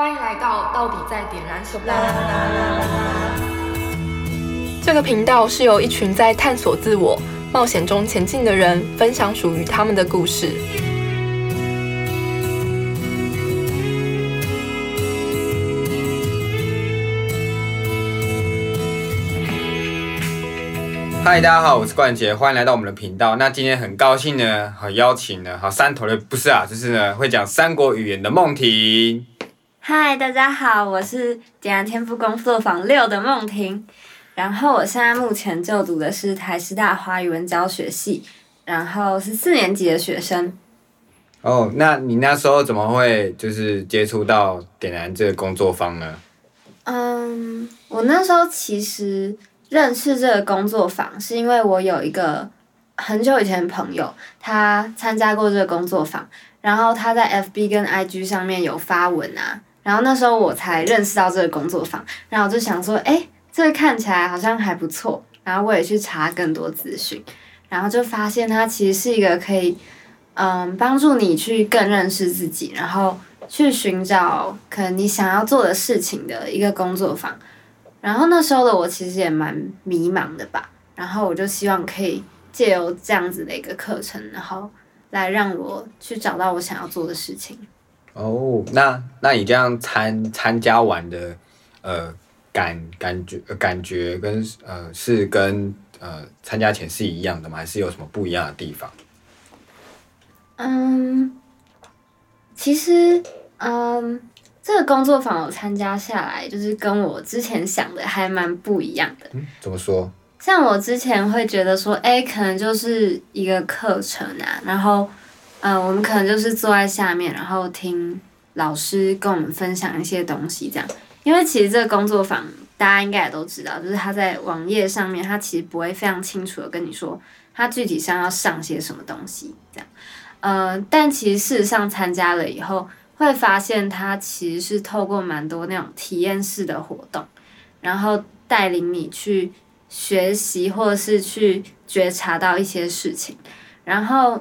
欢迎来到到底在点燃什么？这个频道是由一群在探索自我、冒险中前进的人分享属于他们的故事。嗨，大家好，我是冠杰，欢迎来到我们的频道。那今天很高兴呢，好邀请呢，好三头的不是啊，就是呢会讲三国语言的梦婷。嗨，大家好，我是点燃天赋工作坊六的梦婷。然后我现在目前就读的是台师大华语文教学系，然后是四年级的学生。哦，那你那时候怎么会就是接触到点燃这个工作坊呢？嗯，我那时候其实认识这个工作坊，是因为我有一个很久以前的朋友，他参加过这个工作坊，然后他在 FB 跟 IG 上面有发文啊，然后那时候我才认识到这个工作坊，然后我就想说，哎、这个看起来好像还不错，然后我也去查更多资讯，然后就发现它其实是一个可以，嗯，帮助你去更认识自己，然后去寻找可能你想要做的事情的一个工作坊。然后那时候的我其实也蛮迷茫的吧，然后我就希望可以借由这样子的一个课程，然后来让我去找到我想要做的事情。哦，那那你这样参参加完的呃感感觉呃感觉跟呃是跟呃参加前是一样的吗？还是有什么不一样的地方？嗯，其实，嗯，这个工作坊我参加下来，就是跟我之前想的还蛮不一样的。嗯，怎么说？像我之前会觉得说，哎，可能就是一个课程啊，然后，呃，我们可能就是坐在下面，然后听老师跟我们分享一些东西，这样。因为其实这个工作坊大家应该也都知道，就是他在网页上面，他其实不会非常清楚的跟你说，他具体上要上些什么东西，这样。呃，但其实事实上参加了以后，会发现它其实是透过蛮多那种体验式的活动，然后带领你去学习或是去觉察到一些事情，然后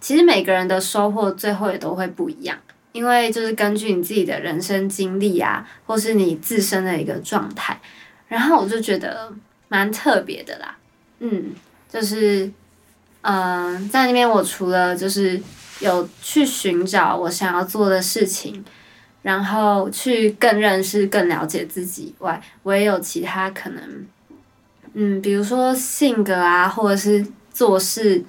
其实每个人的收获最后也都会不一样，因为就是根据你自己的人生经历啊，或是你自身的一个状态，然后我就觉得蛮特别的啦，嗯，就是。嗯，在那边我除了就是有去寻找我想要做的事情，然后去更认识、更了解自己以外，我也有其他可能，嗯，比如说性格啊，或者是做事，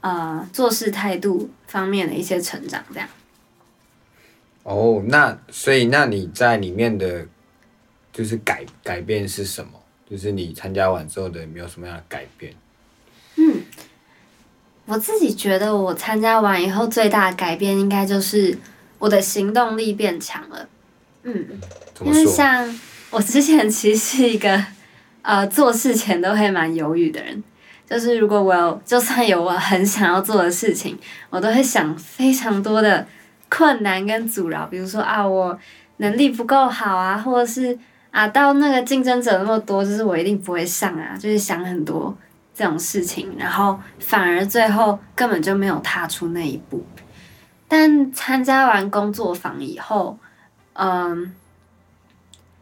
呃，做事态度方面的一些成长，这样。哦，那所以那你在里面的就是改改变是什么？就是你参加完之后的有没有什么样的改变？嗯，我自己觉得我参加完以后最大的改变，应该就是我的行动力变强了。嗯，因为？像我之前其实是一个呃做事前都会蛮犹豫的人，就是如果我有就算有我很想要做的事情，我都会想非常多的困难跟阻挠，比如说啊我能力不够好啊，或者是啊到那个竞争者那么多，就是我一定不会上啊，就是想很多这种事情，然后反而最后根本就没有踏出那一步。但参加完工作坊以后，嗯，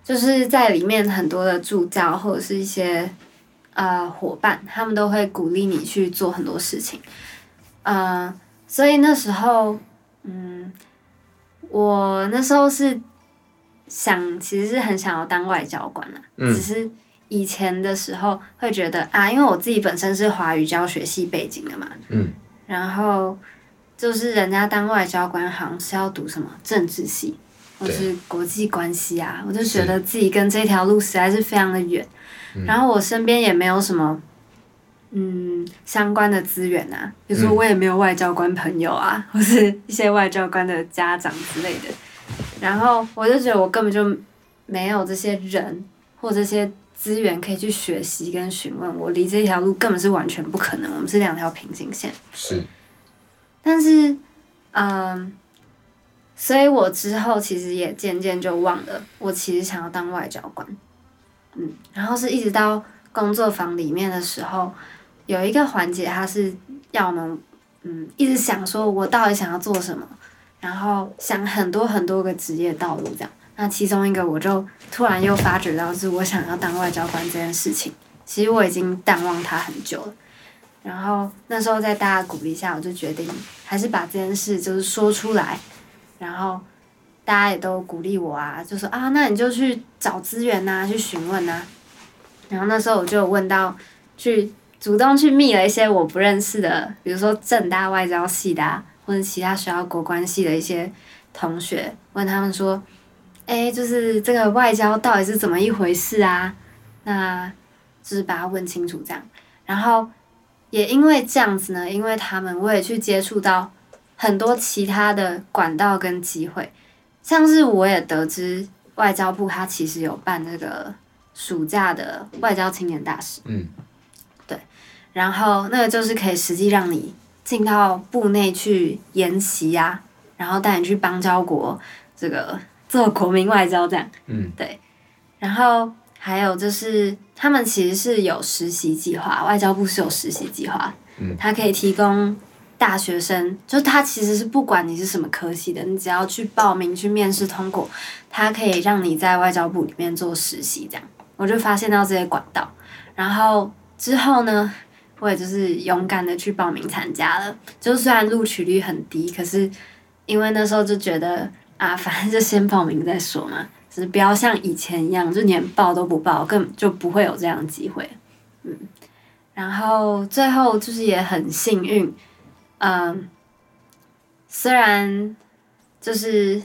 就是在里面很多的助教或者是一些呃伙伴，他们都会鼓励你去做很多事情，呃、所以那时候，嗯，我那时候是想，其实是很想要当外交官啊，嗯。只是以前的时候会觉得啊，因为我自己本身是华语教学系背景的嘛，嗯，然后就是人家当外交官好像是要读什么政治系或是国际关系啊，我就觉得自己跟这条路实在是非常的远，嗯。然后我身边也没有什么。嗯，相关的资源啊，比如说嗯。我也没有外交官朋友啊，或是一些外交官的家长之类的，然后我就觉得我根本就没有这些人或这些资源可以去学习跟询问，我离这条路根本是完全不可能，我们是两条平行线。是。但是，嗯，所以我之后其实也渐渐就忘了，我其实想要当外交官，嗯，然后是一直到工作坊里面的时候，有一个环节，它是要我们，嗯，一直想说我到底想要做什么，然后想很多很多个职业道路这样。那其中一个我就突然又发觉到，是我想要当外交官这件事情。其实我已经淡忘它很久了。然后那时候在大家鼓励下，我就决定还是把这件事就是说出来。然后大家也都鼓励我啊，就说啊，那你就去找资源呐，去询问呐。然后那时候我就问到，去主动去密了一些我不认识的，比如说正大外交系的，啊，或者其他学校国关系的一些同学，问他们说，哎，就是这个外交到底是怎么一回事啊？那就是把它问清楚这样。然后也因为这样子呢，因为他们我也去接触到很多其他的管道跟机会，像是我也得知外交部它其实有办那个。暑假的外交青年大使，嗯，对，然后那个就是可以实际让你进到部内去研习呀，然后带你去邦交国这个做国民外交这样，嗯，对，然后还有就是他们其实是有实习计划，外交部是有实习计划，嗯，它可以提供大学生，就他其实是不管你是什么科系的，你只要去报名去面试通过，它可以让你在外交部里面做实习这样。我就发现到这些管道，然后之后呢，我也就是勇敢的去报名参加了。就虽然录取率很低，可是因为那时候就觉得啊，反正就先报名再说嘛，就是不要像以前一样，就连报都不报，更就不会有这样的机会。嗯，然后最后就是也很幸运，嗯，虽然就是。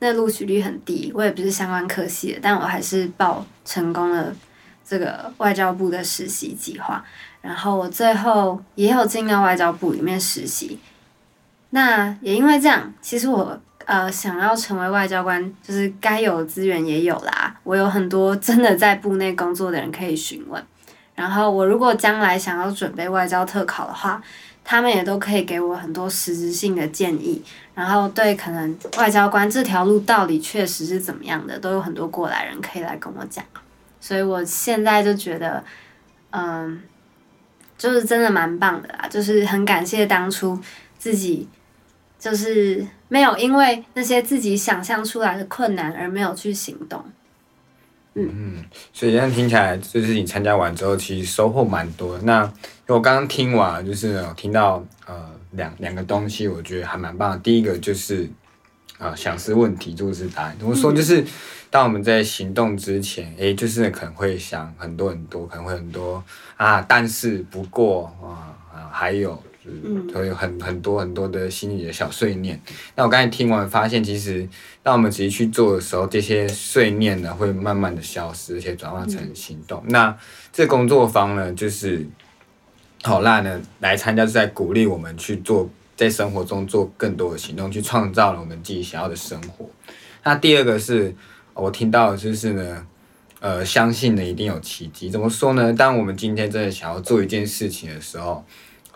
那录取率很低，我也不是相关科系的，但我还是报成功了这个外交部的实习计划。然后我最后也有进到外交部里面实习。那也因为这样，其实我呃想要成为外交官，就是该有的资源也有啦。我有很多真的在部内工作的人可以询问。然后我如果将来想要准备外交特考的话，他们也都可以给我很多实质性的建议，然后对可能外交官这条路到底确实是怎么样的，都有很多过来人可以来跟我讲。所以我现在就觉得，嗯，就是真的蛮棒的啦，就是很感谢当初自己，就是没有因为那些自己想象出来的困难而没有去行动。嗯，所以这样听起来，就是你参加完之后，其实收获蛮多。那我刚刚听完，就是有听到呃两两个东西，我觉得还蛮棒。第一个就是啊，想是问题就是答案。怎么说？就是当我们在行动之前，诶，就是可能会想很多很多，可能会很多啊，但是不过啊啊，还有。嗯，会有很很多很多的心里的小碎念。那我刚才听完发现，其实当我们仔细去做的时候，这些碎念呢会慢慢的消失，而且转化成行动。那这工作坊呢，就是好辣呢来参加，是在鼓励我们去做，在生活中做更多的行动，去创造了我们自己想要的生活。那第二个是我听到的就是呢，呃，相信呢一定有奇迹。怎么说呢？当我们今天真的想要做一件事情的时候。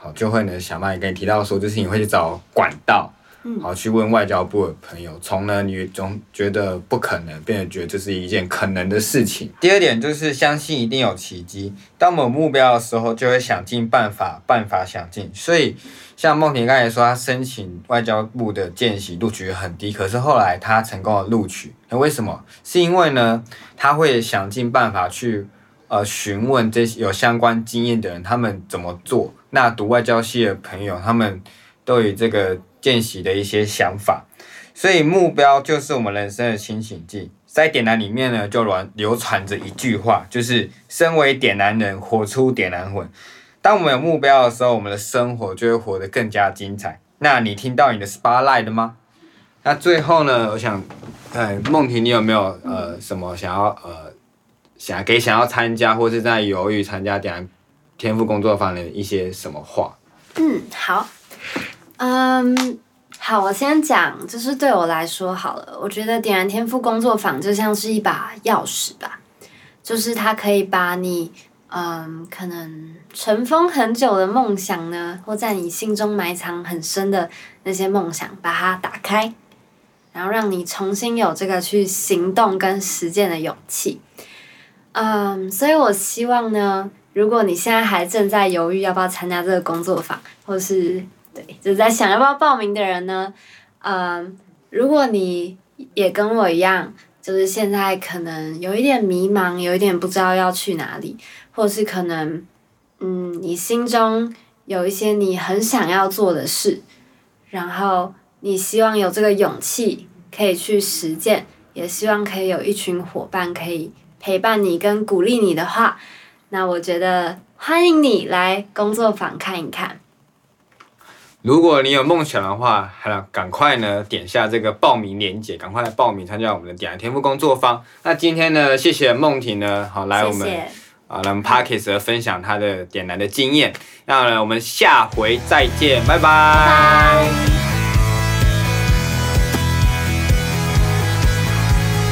好，就会呢，小麦跟你提到说，就是你会去找管道，好去问外交部的朋友，从呢你总觉得不可能，变得觉得这是一件可能的事情。第二点就是相信一定有奇迹。当我们有目标的时候，就会想尽办法，办法想尽。所以像梦婷刚才说，她申请外交部的见习录取很低，可是后来她成功的录取，那为什么？是因为呢，他会想尽办法去呃询问这些有相关经验的人，他们怎么做。那读外交系的朋友，他们都有这个见习的一些想法，所以目标就是我们人生的清醒剂。在点燃里面呢，就流流传着一句话，就是身为点燃人，活出点燃魂。当我们有目标的时候，我们的生活就会活得更加精彩。那你听到你的 spotlight 了吗？那最后呢，我想，呃，梦婷，你有没有呃什么想要呃想给想要参加或是在犹豫参加点燃？天赋工作坊的一些什么话？嗯，好，嗯，好，我先讲，就是对我来说好了，我觉得点燃天赋工作坊就像是一把钥匙吧，就是它可以把你，嗯，可能尘封很久的梦想呢，或在你心中埋藏很深的那些梦想，把它打开，然后让你重新有这个去行动跟实践的勇气。嗯，所以我希望呢。如果你现在还正在犹豫要不要参加这个工作坊，或是对，就在想要不要报名的人呢，嗯，如果你也跟我一样，就是现在可能有一点迷茫，有一点不知道要去哪里，或是可能，嗯，你心中有一些你很想要做的事，然后你希望有这个勇气可以去实践，也希望可以有一群伙伴可以陪伴你跟鼓励你的话，那我觉得欢迎你来工作坊看一看。如果你有梦想的话，还要赶快呢点下这个报名链接，赶快来报名参加我们的点燃天赋工作坊。那今天呢，谢谢梦婷呢，好来我们啊来我们 Parkes 分享她的点燃的经验。那呢，我们下回再见，拜拜拜。